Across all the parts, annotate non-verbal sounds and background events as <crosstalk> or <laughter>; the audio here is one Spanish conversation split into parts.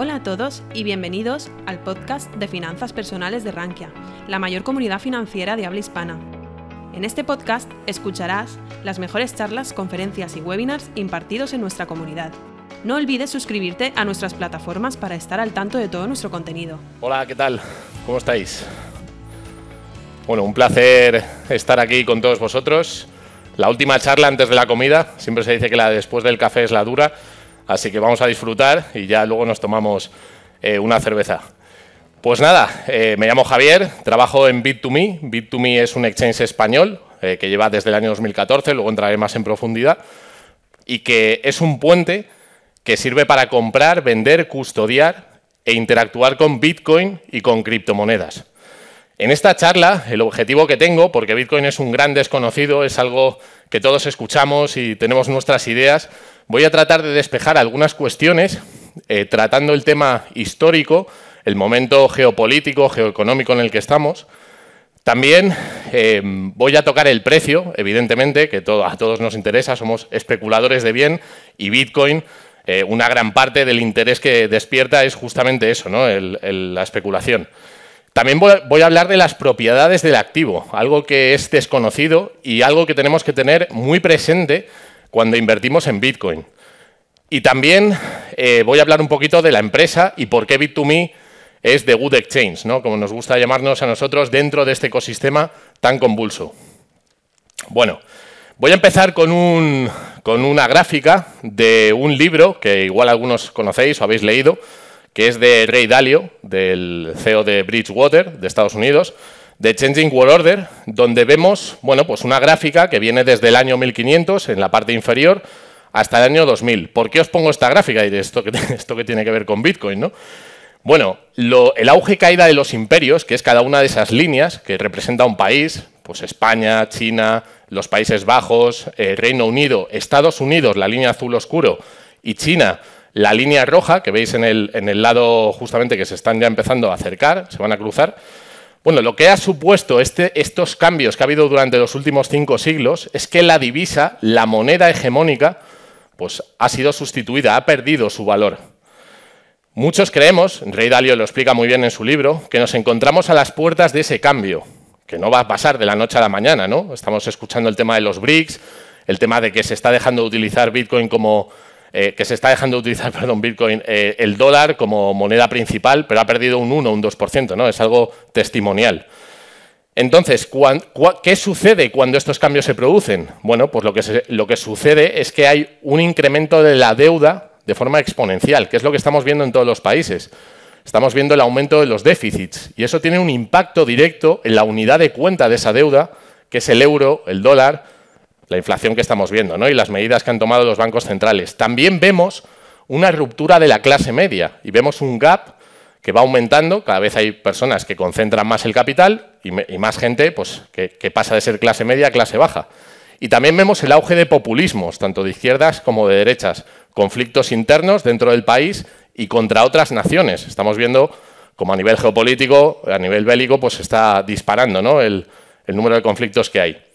Hola a todos y bienvenidos al podcast de Finanzas Personales de Rankia, la mayor comunidad financiera de habla hispana. En este podcast escucharás las mejores charlas, conferencias y webinars impartidos en nuestra comunidad. No olvides suscribirte a nuestras plataformas para estar al tanto de todo nuestro contenido. Hola, ¿qué tal? ¿Cómo estáis? Bueno, un placer estar aquí con todos vosotros. La última charla antes de la comida, siempre se dice que la después del café es la dura, así que vamos a disfrutar y ya luego nos tomamos eh, una cerveza. Pues nada, eh, me llamo Javier, trabajo en Bit2Me. Bit2Me es un exchange español eh, que lleva desde el año 2014, luego entraré más en profundidad, y que es un puente que sirve para comprar, vender, custodiar e interactuar con Bitcoin y con criptomonedas. En esta charla, el objetivo que tengo, porque Bitcoin es un gran desconocido, es algo que todos escuchamos y tenemos nuestras ideas, voy a tratar de despejar algunas cuestiones eh, tratando el tema histórico, el momento geopolítico, geoeconómico en el que estamos. También eh, voy a tocar el precio, evidentemente, que a todos nos interesa, somos especuladores de bien y Bitcoin, eh, una gran parte del interés que despierta es justamente eso, ¿no? la especulación. También voy a hablar de las propiedades del activo, algo que es desconocido y algo que tenemos que tener muy presente cuando invertimos en Bitcoin. Y también eh, voy a hablar un poquito de la empresa y por qué Bit2Me es The Good Exchange, ¿no? como nos gusta llamarnos a nosotros dentro de este ecosistema tan convulso. Bueno, voy a empezar con, una gráfica de un libro que igual algunos conocéis o habéis leído, que es de Ray Dalio, del CEO de Bridgewater, de Estados Unidos, de Changing World Order, donde vemos bueno, pues una gráfica que viene desde el año 1500 en la parte inferior hasta el año 2000. ¿Por qué os pongo esta gráfica? Y esto que, <laughs> esto que tiene que ver con Bitcoin, ¿no? Bueno, el auge y caída de los imperios, que es cada una de esas líneas que representa un país, pues España, China, los Países Bajos, eh, Reino Unido, Estados Unidos, la línea azul oscuro, y China, la línea roja, que veis en el, en el lado justamente que se están ya empezando a acercar, se van a cruzar. Bueno, lo que ha supuesto este, estos cambios que ha habido durante los últimos cinco siglos es que la divisa, la moneda hegemónica, pues ha sido sustituida, ha perdido su valor. Muchos creemos, Rey Dalio lo explica muy bien en su libro, que nos encontramos a las puertas de ese cambio, que no va a pasar de la noche a la mañana, ¿no? Estamos escuchando el tema de los BRICS, el tema de que se está dejando de utilizar Bitcoin como eh, que se está dejando de utilizar, <laughs> perdón, Bitcoin, eh, el dólar como moneda principal, pero ha perdido un 1 un 2%, ¿no? Es algo testimonial. Entonces, ¿qué sucede cuando estos cambios se producen? Bueno, pues lo que, lo que sucede es que hay un incremento de la deuda de forma exponencial, que es lo que estamos viendo en todos los países. Estamos viendo el aumento de los déficits y eso tiene un impacto directo en la unidad de cuenta de esa deuda, que es el euro, el dólar, la inflación que estamos viendo ¿no? y las medidas que han tomado los bancos centrales. También vemos una ruptura de la clase media y vemos un gap que va aumentando, cada vez hay personas que concentran más el capital y, más gente pues, que, pasa de ser clase media a clase baja. Y también vemos el auge de populismos, tanto de izquierdas como de derechas, conflictos internos dentro del país y contra otras naciones. Estamos viendo como a nivel geopolítico, a nivel bélico, pues está disparando el, el número de conflictos que hay.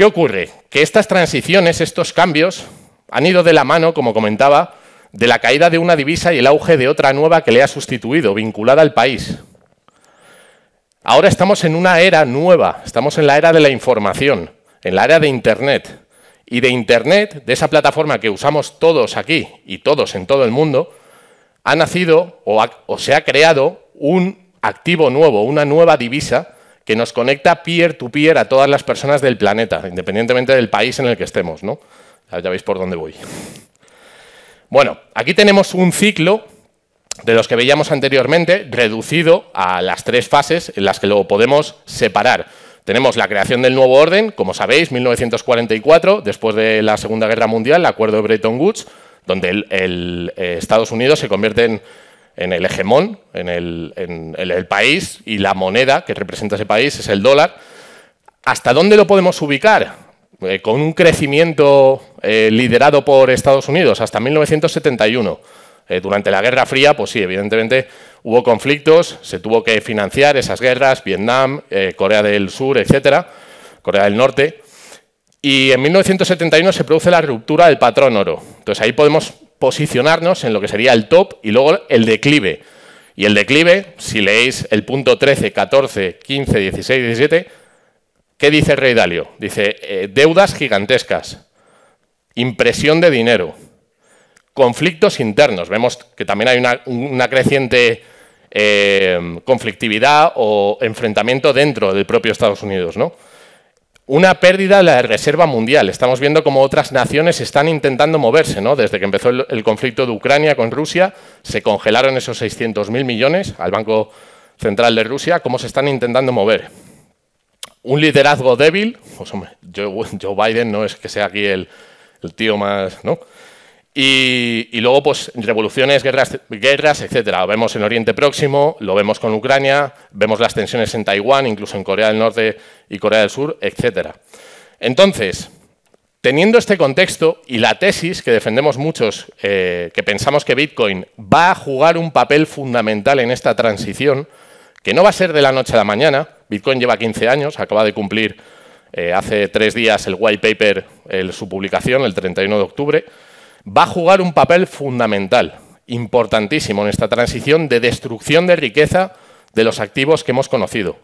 ¿Qué ocurre? Que estas transiciones, estos cambios, han ido de la mano, como comentaba, de la caída de una divisa y el auge de otra nueva que le ha sustituido, vinculada al país. Ahora estamos en una era nueva, estamos en la era de la información, en la era de Internet. Y de Internet, de esa plataforma que usamos todos aquí y todos en todo el mundo, ha nacido o, se ha creado un activo nuevo, una nueva divisa que nos conecta peer-to-peer -peer a todas las personas del planeta, independientemente del país en el que estemos. ¿no? Ya veis por dónde voy. Bueno, aquí tenemos un ciclo de los que veíamos anteriormente, reducido a las tres fases en las que lo podemos separar. Tenemos la creación del nuevo orden, como sabéis, 1944, después de la Segunda Guerra Mundial, el acuerdo de Bretton Woods, donde el, eh, Estados Unidos se convierte en, el hegemón, en el, país, y la moneda que representa ese país es el dólar. ¿Hasta dónde lo podemos ubicar? Eh, con un crecimiento eh, liderado por Estados Unidos hasta 1971. Eh, durante la Guerra Fría, pues sí, evidentemente hubo conflictos, se tuvo que financiar esas guerras, Vietnam, Corea del Sur, etcétera, Corea del Norte. Y en 1971 se produce la ruptura del patrón oro. Entonces ahí podemos posicionarnos en lo que sería el top y luego el declive. Y el declive, si leéis el punto 13, 14, 15, 16, 17, ¿qué dice el rey Dalio? Dice, eh, deudas gigantescas, impresión de dinero, conflictos internos. Vemos que también hay una, creciente eh, conflictividad o enfrentamiento dentro del propio Estados Unidos, ¿no? Una pérdida de la reserva mundial. Estamos viendo cómo otras naciones están intentando moverse, ¿no? Desde que empezó el, conflicto de Ucrania con Rusia, se congelaron esos 600.000 millones al Banco Central de Rusia, cómo se están intentando mover. Un liderazgo débil, pues Joe, Biden no es que sea aquí el, el tío más, ¿no? Y, luego, pues, revoluciones, guerras, etcétera. Lo vemos en Oriente Próximo, lo vemos con Ucrania, vemos las tensiones en Taiwán, incluso en Corea del Norte y Corea del Sur, etcétera. Entonces, teniendo este contexto y la tesis que defendemos muchos, eh, que pensamos que Bitcoin va a jugar un papel fundamental en esta transición, que no va a ser de la noche a la mañana. Bitcoin lleva 15 años, acaba de cumplir eh, hace tres días el white paper, su publicación, el 31 de octubre va a jugar un papel fundamental, importantísimo en esta transición de destrucción de riqueza de los activos que hemos conocido.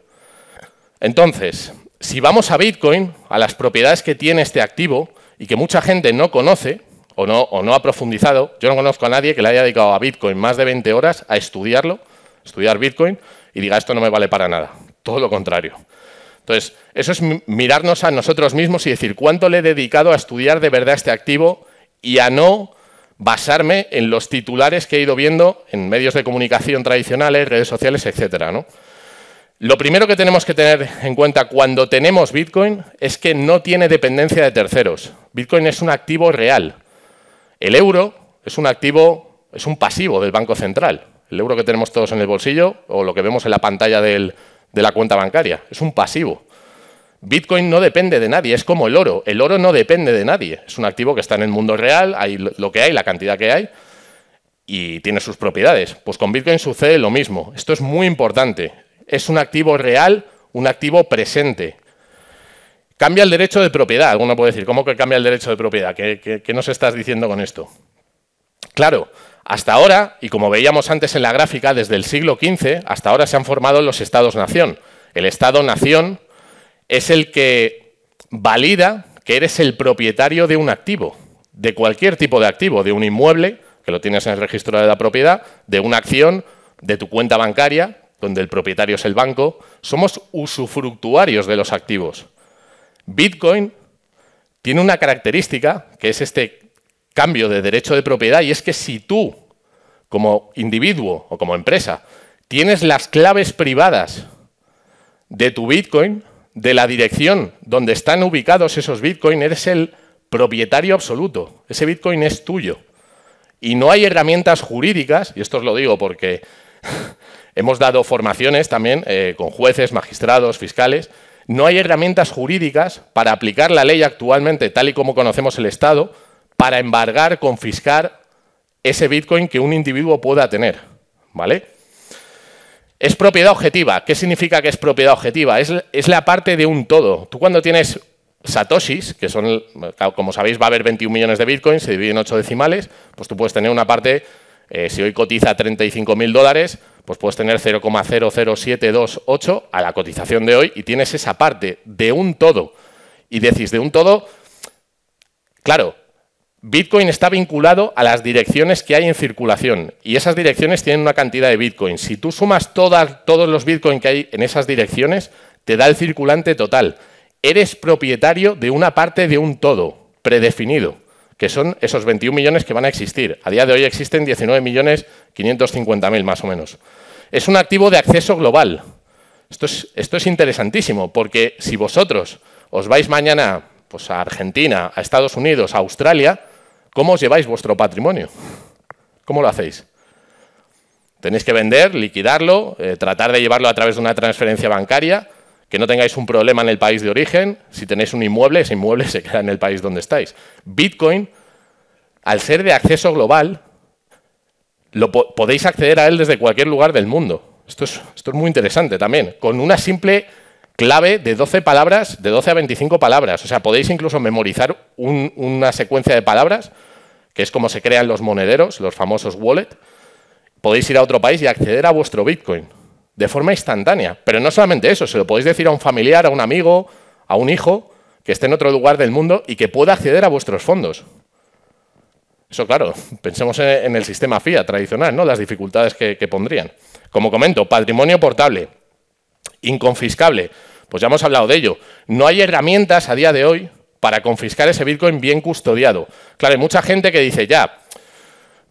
Entonces, si vamos a Bitcoin, a las propiedades que tiene este activo y que mucha gente no conoce o no, o no ha profundizado, yo no conozco a nadie que le haya dedicado a Bitcoin más de 20 horas a estudiarlo, estudiar Bitcoin, y diga esto no me vale para nada. Todo lo contrario. Entonces, eso es mirarnos a nosotros mismos y decir cuánto le he dedicado a estudiar de verdad este activo y a no basarme en los titulares que he ido viendo en medios de comunicación tradicionales, redes sociales, etc. Lo primero que tenemos que tener en cuenta cuando tenemos Bitcoin es que no tiene dependencia de terceros. Bitcoin es un activo real. El euro es un activo, es un pasivo del Banco Central. El euro que tenemos todos en el bolsillo o lo que vemos en la pantalla de la cuenta bancaria es un pasivo. Bitcoin no depende de nadie, es como el oro. El oro no depende de nadie. Es un activo que está en el mundo real, hay lo que hay, la cantidad que hay, y tiene sus propiedades. Pues con Bitcoin sucede lo mismo. Esto es muy importante. Es un activo real, un activo presente. Cambia el derecho de propiedad. Alguno puede decir, ¿cómo que cambia el derecho de propiedad? ¿Qué, qué nos estás diciendo con esto? Claro, hasta ahora, y como veíamos antes en la gráfica, desde el siglo XV, hasta ahora se han formado los estados-nación. El estado-nación es el que valida que eres el propietario de un activo, de cualquier tipo de activo, de un inmueble, que lo tienes en el registro de la propiedad, de una acción, de tu cuenta bancaria, donde el propietario es el banco. Somos usufructuarios de los activos. Bitcoin tiene una característica, que es este cambio de derecho de propiedad, y es que si tú, como individuo o como empresa, tienes las claves privadas de tu Bitcoin, de la dirección donde están ubicados esos Bitcoin, eres el propietario absoluto. Ese Bitcoin es tuyo. Y no hay herramientas jurídicas, y esto os lo digo porque <laughs> hemos dado formaciones también eh, con jueces, magistrados, fiscales, no hay herramientas jurídicas para aplicar la ley actualmente tal y como conocemos el Estado para embargar, confiscar ese Bitcoin que un individuo pueda tener. ¿Vale? Es propiedad objetiva. ¿Qué significa que es propiedad objetiva? Es, la parte de un todo. Tú cuando tienes satoshis, que son, como sabéis, va a haber 21 millones de bitcoins, se divide en 8 decimales, pues tú puedes tener una parte, eh, si hoy cotiza 35 mil dólares, pues puedes tener 0,00728 a la cotización de hoy y tienes esa parte de un todo. Y decís, de un todo, claro, Bitcoin está vinculado a las direcciones que hay en circulación y esas direcciones tienen una cantidad de Bitcoin. Si tú sumas todos los Bitcoin que hay en esas direcciones, te da el circulante total. Eres propietario de una parte de un todo predefinido, que son esos 21 millones que van a existir. A día de hoy existen 19 millones más o menos. Es un activo de acceso global. Esto es, esto es interesantísimo porque si vosotros os vais mañana pues, a Argentina, a Estados Unidos, a Australia, ¿Cómo os lleváis vuestro patrimonio? ¿Cómo lo hacéis? Tenéis que vender, liquidarlo, eh, tratar de llevarlo a través de una transferencia bancaria, que no tengáis un problema en el país de origen. Si tenéis un inmueble, ese inmueble se queda en el país donde estáis. Bitcoin, al ser de acceso global, lo podéis acceder a él desde cualquier lugar del mundo. Esto es, esto es muy interesante también, con una simple clave de 12 palabras, de 12 a 25 palabras. O sea, podéis incluso memorizar una secuencia de palabras que es como se crean los monederos, los famosos wallet, podéis ir a otro país y acceder a vuestro Bitcoin de forma instantánea. Pero no solamente eso, se lo podéis decir a un familiar, a un amigo, a un hijo que esté en otro lugar del mundo y que pueda acceder a vuestros fondos. Eso, claro, pensemos en el sistema FIA tradicional, ¿no? Las dificultades que, que pondrían. Como comento, patrimonio portable, inconfiscable. Pues ya hemos hablado de ello. No hay herramientas a día de hoy para confiscar ese Bitcoin bien custodiado. Claro, hay mucha gente que dice, ya,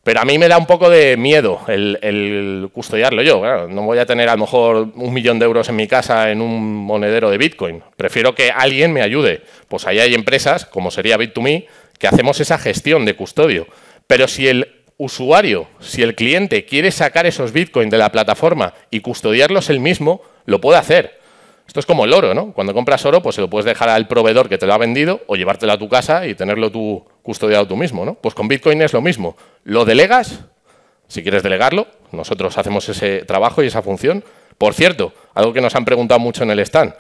pero a mí me da un poco de miedo el, custodiarlo yo. no voy a tener a lo mejor un millón de euros en mi casa en un monedero de Bitcoin. Prefiero que alguien me ayude. Pues ahí hay empresas, como sería Bit2Me, que hacemos esa gestión de custodio. Pero si el usuario, si el cliente quiere sacar esos Bitcoin de la plataforma y custodiarlos él mismo, lo puede hacer. Esto es como el oro, ¿no? Cuando compras oro, pues se lo puedes dejar al proveedor que te lo ha vendido o llevártelo a tu casa y tenerlo tú custodiado tú mismo, ¿no? Pues con Bitcoin es lo mismo. Lo delegas, si quieres delegarlo, nosotros hacemos ese trabajo y esa función. Por cierto, algo que nos han preguntado mucho en el stand.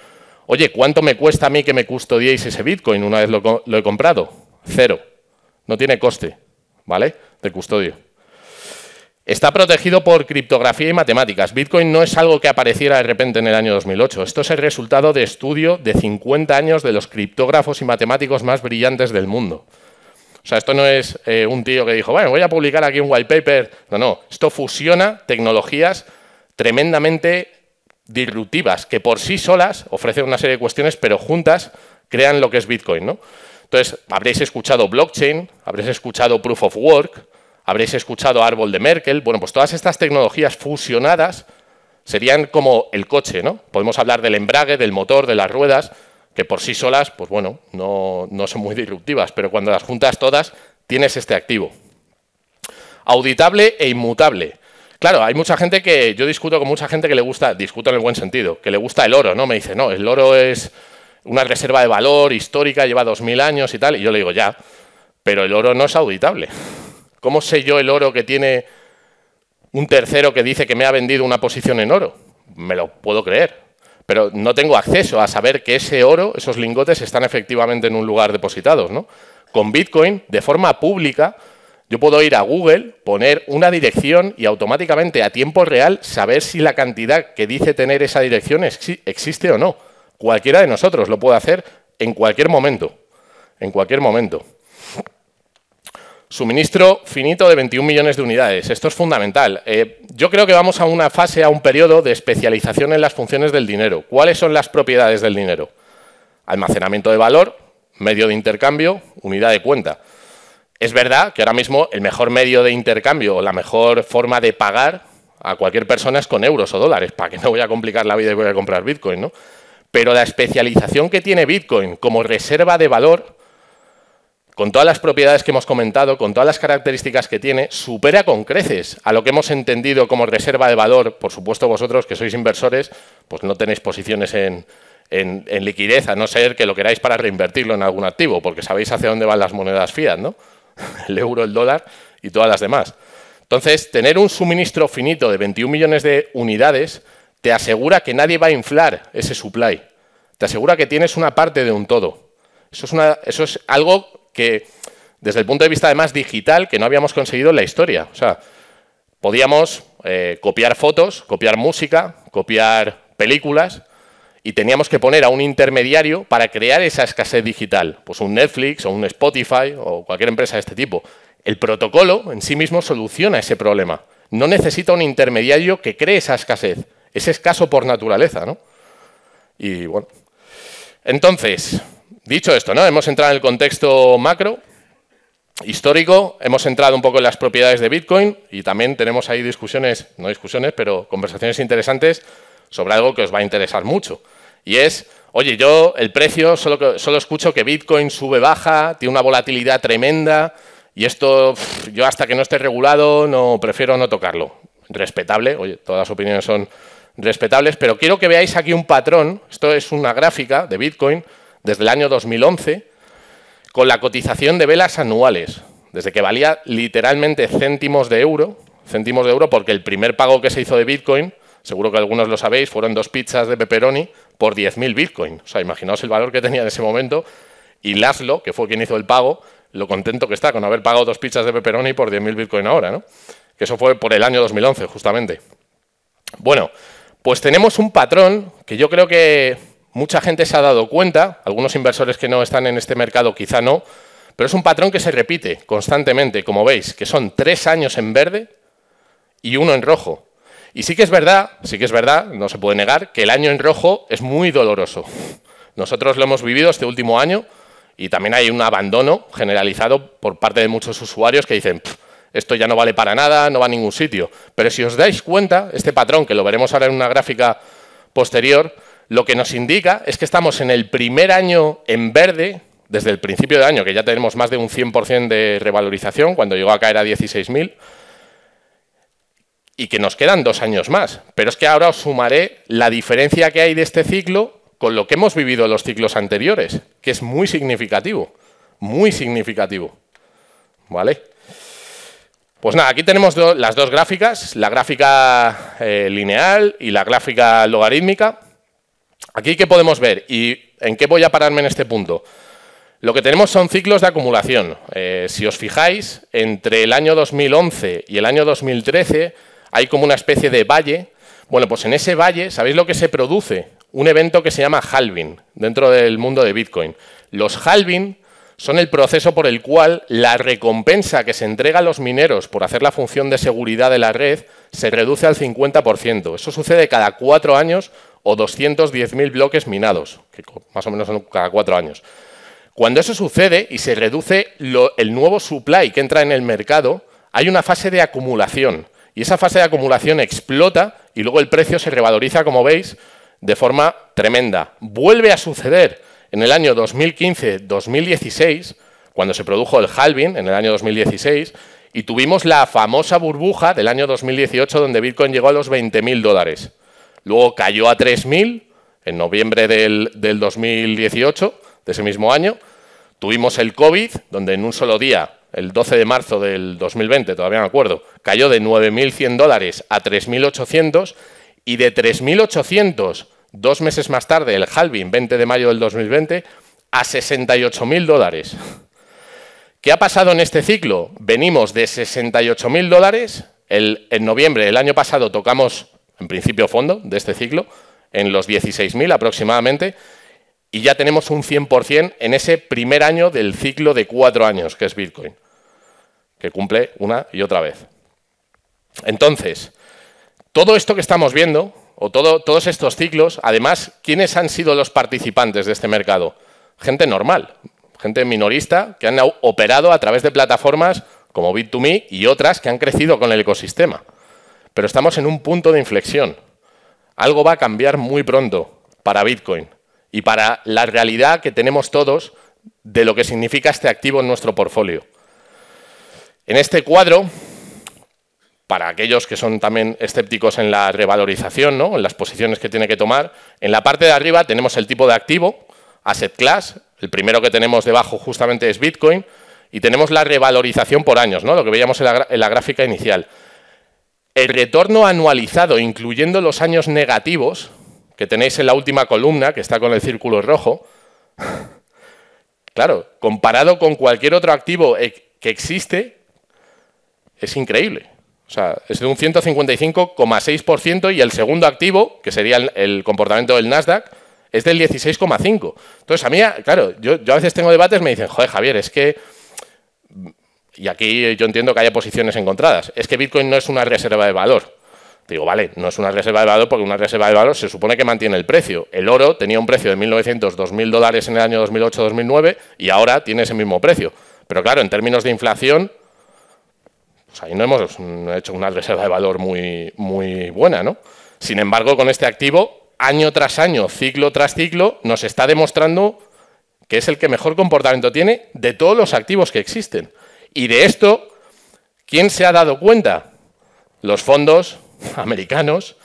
Oye, ¿cuánto me cuesta a mí que me custodiéis ese Bitcoin una vez lo, lo he comprado? Cero. No tiene coste, ¿vale? De custodio. Está protegido por criptografía y matemáticas. Bitcoin no es algo que apareciera de repente en el año 2008. Esto es el resultado de estudio de 50 años de los criptógrafos y matemáticos más brillantes del mundo. O sea, esto no es eh, un tío que dijo, bueno, voy a publicar aquí un white paper. No, no. Esto fusiona tecnologías tremendamente disruptivas que por sí solas ofrecen una serie de cuestiones, pero juntas crean lo que es Bitcoin. Entonces, habréis escuchado blockchain, habréis escuchado proof of work, habréis escuchado árbol de Merkel. Bueno, pues todas estas tecnologías fusionadas serían como el coche, ¿no? Podemos hablar del embrague, del motor, de las ruedas, que por sí solas, pues bueno, no, son muy disruptivas, pero cuando las juntas todas, tienes este activo. Auditable e inmutable. Claro, hay mucha gente que, yo discuto con mucha gente que le gusta, discuto en el buen sentido, que le gusta el oro, ¿no? Me dice, no, el oro es una reserva de valor histórica, lleva 2.000 años y tal, y yo le digo, ya, pero el oro no es auditable. ¿Cómo sé yo el oro que tiene un tercero que dice que me ha vendido una posición en oro? Me lo puedo creer, pero no tengo acceso a saber que ese oro, esos lingotes, están efectivamente en un lugar depositados. ¿no? Con Bitcoin, de forma pública, yo puedo ir a Google, poner una dirección y automáticamente a tiempo real saber si la cantidad que dice tener esa dirección existe o no. Cualquiera de nosotros lo puede hacer en cualquier momento. En cualquier momento. Suministro finito de 21 millones de unidades. Esto es fundamental. Eh, yo creo que vamos a una fase, a un periodo de especialización en las funciones del dinero. ¿Cuáles son las propiedades del dinero? Almacenamiento de valor, medio de intercambio, unidad de cuenta. Es verdad que ahora mismo el mejor medio de intercambio o la mejor forma de pagar a cualquier persona es con euros o dólares, para que no voy a complicar la vida y voy a comprar Bitcoin, ¿no? Pero la especialización que tiene Bitcoin como reserva de valor con todas las propiedades que hemos comentado, con todas las características que tiene, supera con creces a lo que hemos entendido como reserva de valor. Por supuesto, vosotros que sois inversores, pues no tenéis posiciones en, liquidez, a no ser que lo queráis para reinvertirlo en algún activo, porque sabéis hacia dónde van las monedas fiat, ¿no? <laughs> El euro, el dólar y todas las demás. Entonces, tener un suministro finito de 21 millones de unidades te asegura que nadie va a inflar ese supply. Te asegura que tienes una parte de un todo. Eso es, una, eso es algo que desde el punto de vista además digital que no habíamos conseguido en la historia. O sea, podíamos eh, copiar fotos, copiar música, copiar películas y teníamos que poner a un intermediario para crear esa escasez digital, pues un Netflix o un Spotify o cualquier empresa de este tipo. El protocolo en sí mismo soluciona ese problema. No necesita un intermediario que cree esa escasez. Es escaso por naturaleza, ¿no? Y bueno. Entonces, Dicho esto, ¿no? hemos entrado en el contexto macro, histórico, hemos entrado un poco en las propiedades de Bitcoin y también tenemos ahí discusiones, no discusiones, pero conversaciones interesantes sobre algo que os va a interesar mucho. Y es, oye, yo el precio, solo, solo escucho que Bitcoin sube, baja, tiene una volatilidad tremenda y esto, yo hasta que no esté regulado, no prefiero no tocarlo. Respetable, oye, todas las opiniones son respetables, pero quiero que veáis aquí un patrón, esto es una gráfica de Bitcoin, desde el año 2011 con la cotización de velas anuales, desde que valía literalmente céntimos de euro, céntimos de euro porque el primer pago que se hizo de Bitcoin, seguro que algunos lo sabéis, fueron dos pizzas de pepperoni por 10.000 Bitcoin. O sea, imaginaos el valor que tenía en ese momento y Laszlo, que fue quien hizo el pago, lo contento que está con haber pagado dos pizzas de pepperoni por 10.000 Bitcoin ahora, ¿no? Que eso fue por el año 2011, justamente. Bueno, pues tenemos un patrón que yo creo que mucha gente se ha dado cuenta, algunos inversores que no están en este mercado quizá no, pero es un patrón que se repite constantemente, como veis, que son tres años en verde y uno en rojo. Y sí que es verdad, sí que es verdad, no se puede negar, que el año en rojo es muy doloroso. Nosotros lo hemos vivido este último año y también hay un abandono generalizado por parte de muchos usuarios que dicen, esto ya no vale para nada, no va a ningún sitio. Pero si os dais cuenta, este patrón, que lo veremos ahora en una gráfica posterior, lo que nos indica es que estamos en el primer año en verde, desde el principio de año, que ya tenemos más de un 100% de revalorización, cuando llegó a caer a 16.000, y que nos quedan dos años más. Pero es que ahora os sumaré la diferencia que hay de este ciclo con lo que hemos vivido en los ciclos anteriores, que es muy significativo, muy significativo. ¿Vale? Pues nada, aquí tenemos las dos gráficas, la gráfica eh, lineal y la gráfica logarítmica. Aquí, ¿qué podemos ver? ¿Y en qué voy a pararme en este punto? Lo que tenemos son ciclos de acumulación. Eh, si os fijáis, entre el año 2011 y el año 2013 hay como una especie de valle. Bueno, pues en ese valle, ¿sabéis lo que se produce? Un evento que se llama halving dentro del mundo de Bitcoin. Los halving son el proceso por el cual la recompensa que se entrega a los mineros por hacer la función de seguridad de la red se reduce al 50%. Eso sucede cada cuatro años o 210.000 bloques minados, que más o menos cada cuatro años. Cuando eso sucede y se reduce el nuevo supply que entra en el mercado, hay una fase de acumulación. Y esa fase de acumulación explota y luego el precio se revaloriza, como veis, de forma tremenda. Vuelve a suceder en el año 2015-2016, cuando se produjo el halving, en el año 2016, y tuvimos la famosa burbuja del año 2018 donde Bitcoin llegó a los 20.000 dólares. Luego cayó a 3.000 en noviembre del, del 2018, de ese mismo año. Tuvimos el COVID, donde en un solo día el 12 de marzo del 2020, todavía me acuerdo, cayó de 9.100 dólares a 3.800 y de 3.800, dos meses más tarde, el halving, 20 de mayo del 2020, a 68.000 dólares. ¿Qué ha pasado en este ciclo? Venimos de 68.000 dólares, en noviembre del año pasado tocamos, en principio, fondo de este ciclo, en los 16.000 aproximadamente, y ya tenemos un 100% en ese primer año del ciclo de cuatro años, que es Bitcoin que cumple una y otra vez. Entonces, todo esto que estamos viendo, o todos estos ciclos, además, ¿quiénes han sido los participantes de este mercado? Gente normal, gente minorista, que han operado a través de plataformas como Bit2Me y otras que han crecido con el ecosistema. Pero estamos en un punto de inflexión. Algo va a cambiar muy pronto para Bitcoin y para la realidad que tenemos todos de lo que significa este activo en nuestro portfolio. En este cuadro, para aquellos que son también escépticos en la revalorización, ¿no? en las posiciones que tiene que tomar, en la parte de arriba tenemos el tipo de activo, asset class, el primero que tenemos debajo justamente es Bitcoin, y tenemos la revalorización por años, ¿no? lo que veíamos en la, en la gráfica inicial. El retorno anualizado, incluyendo los años negativos, que tenéis en la última columna, que está con el círculo rojo, claro, comparado con cualquier otro activo que existe, es increíble. O sea, es de un 155,6% y el segundo activo, que sería el, comportamiento del Nasdaq, es del 16,5%. Entonces, a mí, claro, yo, a veces tengo debates, me dicen, joder, Javier, es que... Y aquí yo entiendo que haya posiciones encontradas. Es que Bitcoin no es una reserva de valor. Digo, vale, no es una reserva de valor porque una reserva de valor se supone que mantiene el precio. El oro tenía un precio de 1.900, 2.000 dólares en el año 2008-2009 y ahora tiene ese mismo precio. Pero claro, en términos de inflación, ahí no hemos hecho una reserva de valor muy, muy buena, ¿no? Sin embargo, con este activo, año tras año, ciclo tras ciclo, nos está demostrando que es el que mejor comportamiento tiene de todos los activos que existen. Y de esto, ¿quién se ha dado cuenta? Los fondos <laughs> americanos,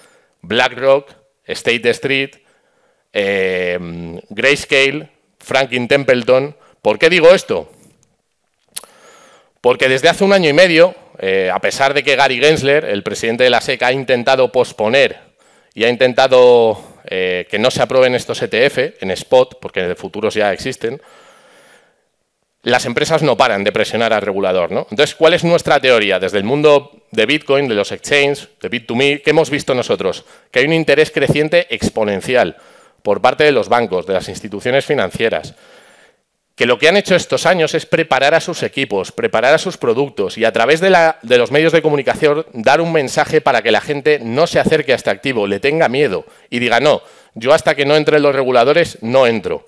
BlackRock, State Street, eh, Grayscale, Franklin Templeton. ¿Por qué digo esto? Porque desde hace un año y medio eh, a pesar de que Gary Gensler, el presidente de la SEC, ha intentado posponer y ha intentado eh, que no se aprueben estos ETF en spot, porque de futuros ya existen, las empresas no paran de presionar al regulador. ¿no? Entonces, ¿cuál es nuestra teoría? Desde el mundo de Bitcoin, de los exchanges, de Bit2Me, ¿qué hemos visto nosotros? Que hay un interés creciente exponencial por parte de los bancos, de las instituciones financieras, que lo que han hecho estos años es preparar a sus equipos, preparar a sus productos y a través de, de, los medios de comunicación dar un mensaje para que la gente no se acerque a este activo, le tenga miedo y diga, no, yo hasta que no entren los reguladores no entro.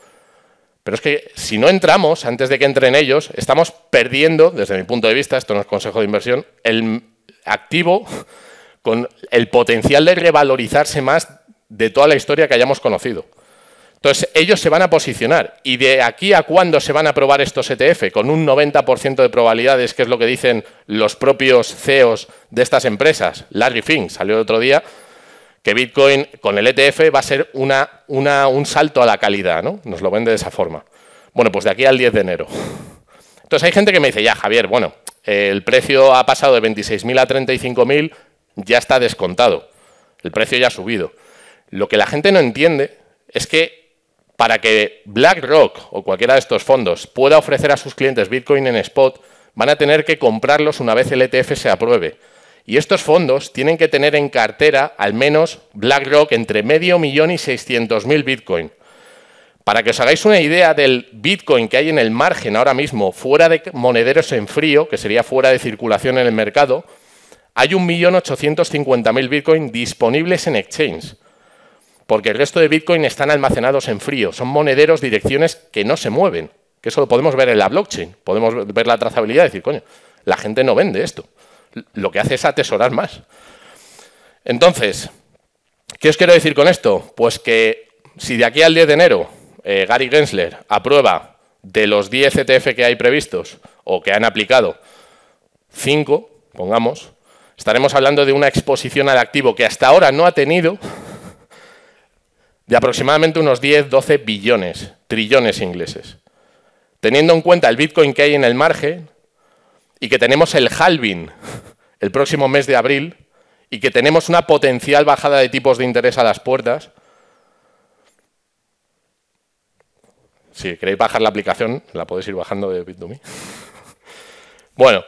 Pero es que si no entramos antes de que entren ellos, estamos perdiendo, desde mi punto de vista, esto no es consejo de inversión, el activo con el potencial de revalorizarse más de toda la historia que hayamos conocido. Entonces, ellos se van a posicionar. ¿Y de aquí a cuándo se van a aprobar estos ETF? Con un 90% de probabilidades, que es lo que dicen los propios CEOs de estas empresas. Larry Fink salió el otro día que Bitcoin con el ETF va a ser una, un salto a la calidad, ¿no? Nos lo vende de esa forma. Bueno, pues de aquí al 10 de enero. Entonces hay gente que me dice, ya Javier, bueno, el precio ha pasado de 26.000 a 35.000, ya está descontado. El precio ya ha subido. Lo que la gente no entiende es que para que BlackRock o cualquiera de estos fondos pueda ofrecer a sus clientes Bitcoin en spot, van a tener que comprarlos una vez el ETF se apruebe. Y estos fondos tienen que tener en cartera al menos BlackRock entre medio millón y 600.000 Bitcoin. Para que os hagáis una idea del Bitcoin que hay en el margen ahora mismo, fuera de monederos en frío, que sería fuera de circulación en el mercado, hay 1.850.000 Bitcoin disponibles en exchange. Porque el resto de Bitcoin están almacenados en frío. Son monederos, direcciones que no se mueven. Que eso lo podemos ver en la blockchain. Podemos ver la trazabilidad y decir, coño, la gente no vende esto lo que hace es atesorar más. Entonces, ¿qué os quiero decir con esto? Pues que si de aquí al 10 de enero eh, Gary Gensler aprueba de los 10 ETF que hay previstos o que han aplicado 5, pongamos, estaremos hablando de una exposición al activo que hasta ahora no ha tenido de aproximadamente unos 10, 12 billones, trillones ingleses. Teniendo en cuenta el Bitcoin que hay en el margen, y que tenemos el halving el próximo mes de abril y que tenemos una potencial bajada de tipos de interés a las puertas. Si queréis bajar la aplicación, la podéis ir bajando de Bit2Me. bueno,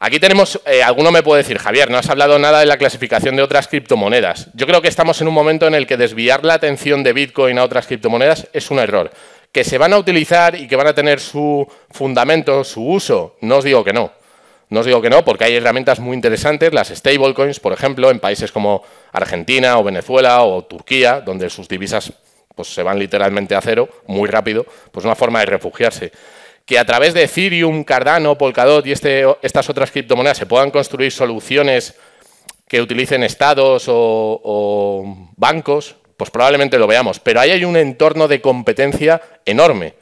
aquí tenemos, eh, alguno me puede decir, Javier, no has hablado nada de la clasificación de otras criptomonedas. Yo creo que estamos en un momento en el que desviar la atención de Bitcoin a otras criptomonedas es un error que se van a utilizar y que van a tener su fundamento, su uso, no os digo que no. No os digo que no, porque hay herramientas muy interesantes, las stablecoins, por ejemplo, en países como Argentina o Venezuela o Turquía, donde sus divisas pues, se van literalmente a cero muy rápido, pues una forma de refugiarse. Que a través de Ethereum, Cardano, Polkadot y este, estas otras criptomonedas se puedan construir soluciones que utilicen estados o bancos, pues probablemente lo veamos. Pero ahí hay un entorno de competencia enorme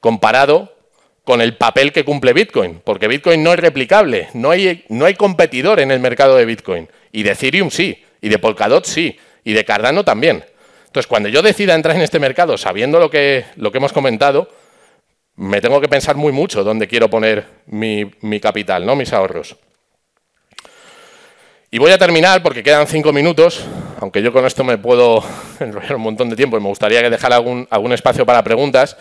comparado con el papel que cumple Bitcoin, porque Bitcoin no es replicable, no hay, no hay competidor en el mercado de Bitcoin. Y de Ethereum sí, y de Polkadot sí, y de Cardano también. Entonces, cuando yo decida entrar en este mercado sabiendo lo que, lo que hemos comentado, me tengo que pensar muy mucho dónde quiero poner mi, mi capital, ¿no? mis ahorros. Y voy a terminar porque quedan cinco minutos, aunque yo con esto me puedo <laughs> enrollar un montón de tiempo y me gustaría que dejara algún, algún espacio para preguntas,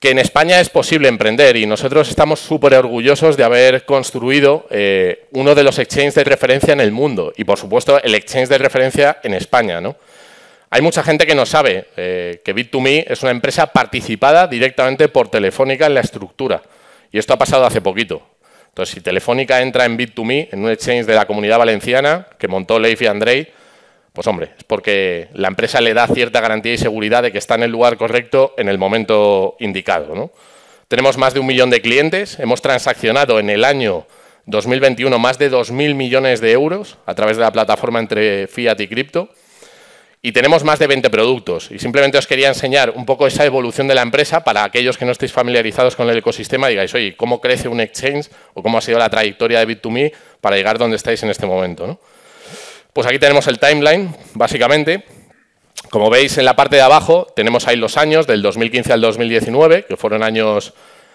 que en España es posible emprender y nosotros estamos súper orgullosos de haber construido eh, uno de los exchanges de referencia en el mundo y, por supuesto, el exchange de referencia en España. ¿no? Hay mucha gente que no sabe eh, que Bit2Me es una empresa participada directamente por Telefónica en la estructura y esto ha pasado hace poquito. Entonces, si Telefónica entra en Bit2Me, en un exchange de la comunidad valenciana que montó Leif y Andrei, pues hombre, es porque la empresa le da cierta garantía y seguridad de que está en el lugar correcto en el momento indicado. Tenemos más de un millón de clientes, hemos transaccionado en el año 2021 más de 2.000 millones de euros a través de la plataforma entre fiat y cripto y tenemos más de 20 productos. Y simplemente os quería enseñar un poco esa evolución de la empresa para aquellos que no estéis familiarizados con el ecosistema, digáis, oye, ¿cómo crece un exchange o cómo ha sido la trayectoria de Bit2Me para llegar donde estáis en este momento? Pues aquí tenemos el timeline, básicamente. Como veis en la parte de abajo, tenemos ahí los años del 2015 al 2019, que fueron años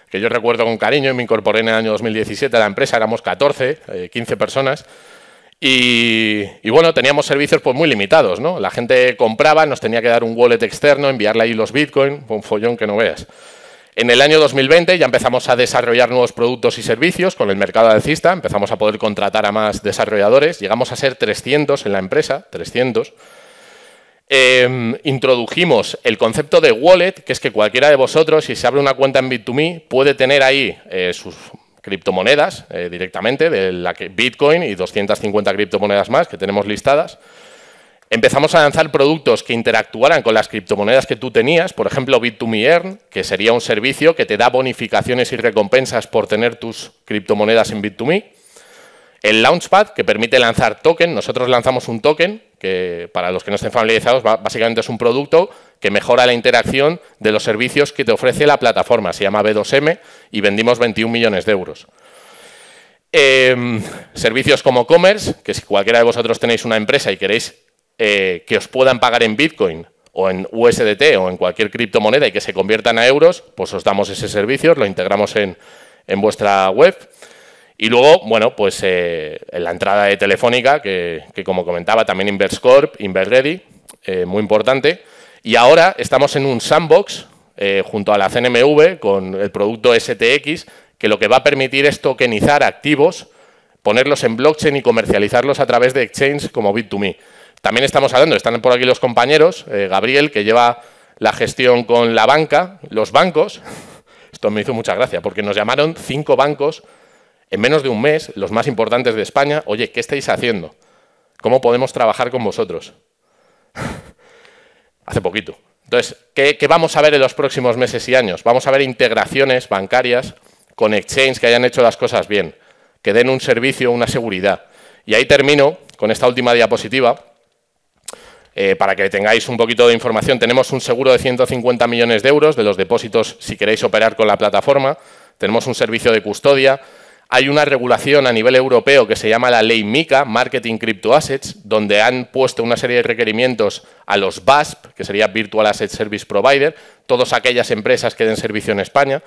que yo recuerdo con cariño y me incorporé en el año 2017 a la empresa, éramos 14, 15 eh, personas. Y, bueno, teníamos servicios pues, muy limitados, ¿no? La gente compraba, nos tenía que dar un wallet externo, enviarle ahí los bitcoins, un follón que no veas. En el año 2020 ya empezamos a desarrollar nuevos productos y servicios con el mercado alcista, empezamos a poder contratar a más desarrolladores, llegamos a ser 300 en la empresa, 300. Em, introdujimos el concepto de wallet, que es que cualquiera de vosotros, si se abre una cuenta en Bit2Me, puede tener ahí eh, sus criptomonedas eh, directamente, de la que Bitcoin y 250 criptomonedas más que tenemos listadas. Empezamos a lanzar productos que interactuaran con las criptomonedas que tú tenías, por ejemplo Bit2Me Earn, que sería un servicio que te da bonificaciones y recompensas por tener tus criptomonedas en Bit2Me. El Launchpad, que permite lanzar token. Nosotros lanzamos un token, que para los que no estén familiarizados, básicamente es un producto que mejora la interacción de los servicios que te ofrece la plataforma. Se llama B2M y vendimos 21 millones de euros. Em, servicios como Commerce, que si cualquiera de vosotros tenéis una empresa y queréis eh, que os puedan pagar en Bitcoin o en USDT o en cualquier criptomoneda y que se conviertan a euros, pues os damos ese servicio, lo integramos en, vuestra web. Y luego, bueno, pues eh, en la entrada de Telefónica, que, como comentaba, también Inverscorp, Inverready, eh, muy importante. Y ahora estamos en un sandbox junto a la CNMV con el producto STX, que lo que va a permitir es tokenizar activos, ponerlos en blockchain y comercializarlos a través de exchange como Bit2Me. También estamos hablando, están por aquí los compañeros, eh, Gabriel, que lleva la gestión con la banca, los bancos. <laughs> Esto me hizo mucha gracia, porque nos llamaron cinco bancos en menos de un mes, los más importantes de España. Oye, ¿qué estáis haciendo? ¿Cómo podemos trabajar con vosotros? <laughs> Hace poquito. Entonces, ¿qué, ¿qué, vamos a ver en los próximos meses y años? Vamos a ver integraciones bancarias con exchange que hayan hecho las cosas bien, que den un servicio, una seguridad. Y ahí termino con esta última diapositiva eh, para que tengáis un poquito de información, tenemos un seguro de 150 millones de euros de los depósitos si queréis operar con la plataforma. Tenemos un servicio de custodia. Hay una regulación a nivel europeo que se llama la ley MICA, Marketing Crypto Assets, donde han puesto una serie de requerimientos a los VASP, que sería Virtual Asset Service Provider, todas aquellas empresas que den servicio en España.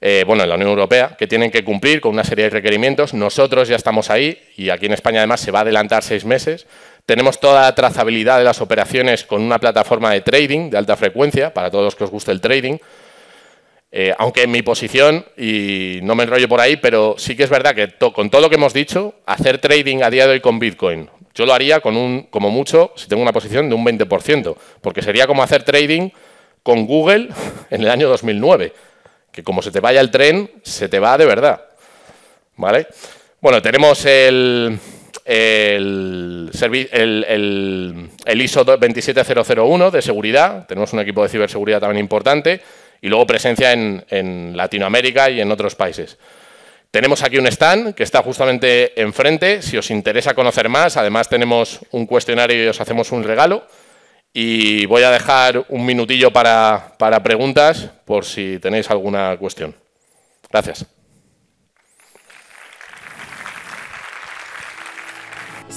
Eh, bueno, en la Unión Europea, que tienen que cumplir con una serie de requerimientos. Nosotros ya estamos ahí y aquí en España además se va a adelantar seis meses. Tenemos toda la trazabilidad de las operaciones con una plataforma de trading de alta frecuencia, para todos los que os guste el trading. Eh, aunque en mi posición, y no me enrollo por ahí, pero sí que es verdad que con todo lo que hemos dicho, hacer trading a día de hoy con Bitcoin, yo lo haría con un, como mucho, si tengo una posición de un 20%, porque sería como hacer trading con Google <laughs> en el año 2009 que como se te vaya el tren, se te va de verdad. ¿Vale? Bueno, tenemos el, el, el, ISO 27001 de seguridad, tenemos un equipo de ciberseguridad también importante y luego presencia en, Latinoamérica y en otros países. Tenemos aquí un stand que está justamente enfrente, si os interesa conocer más, además tenemos un cuestionario y os hacemos un regalo. Y voy a dejar un minutillo para preguntas por si tenéis alguna cuestión. Gracias.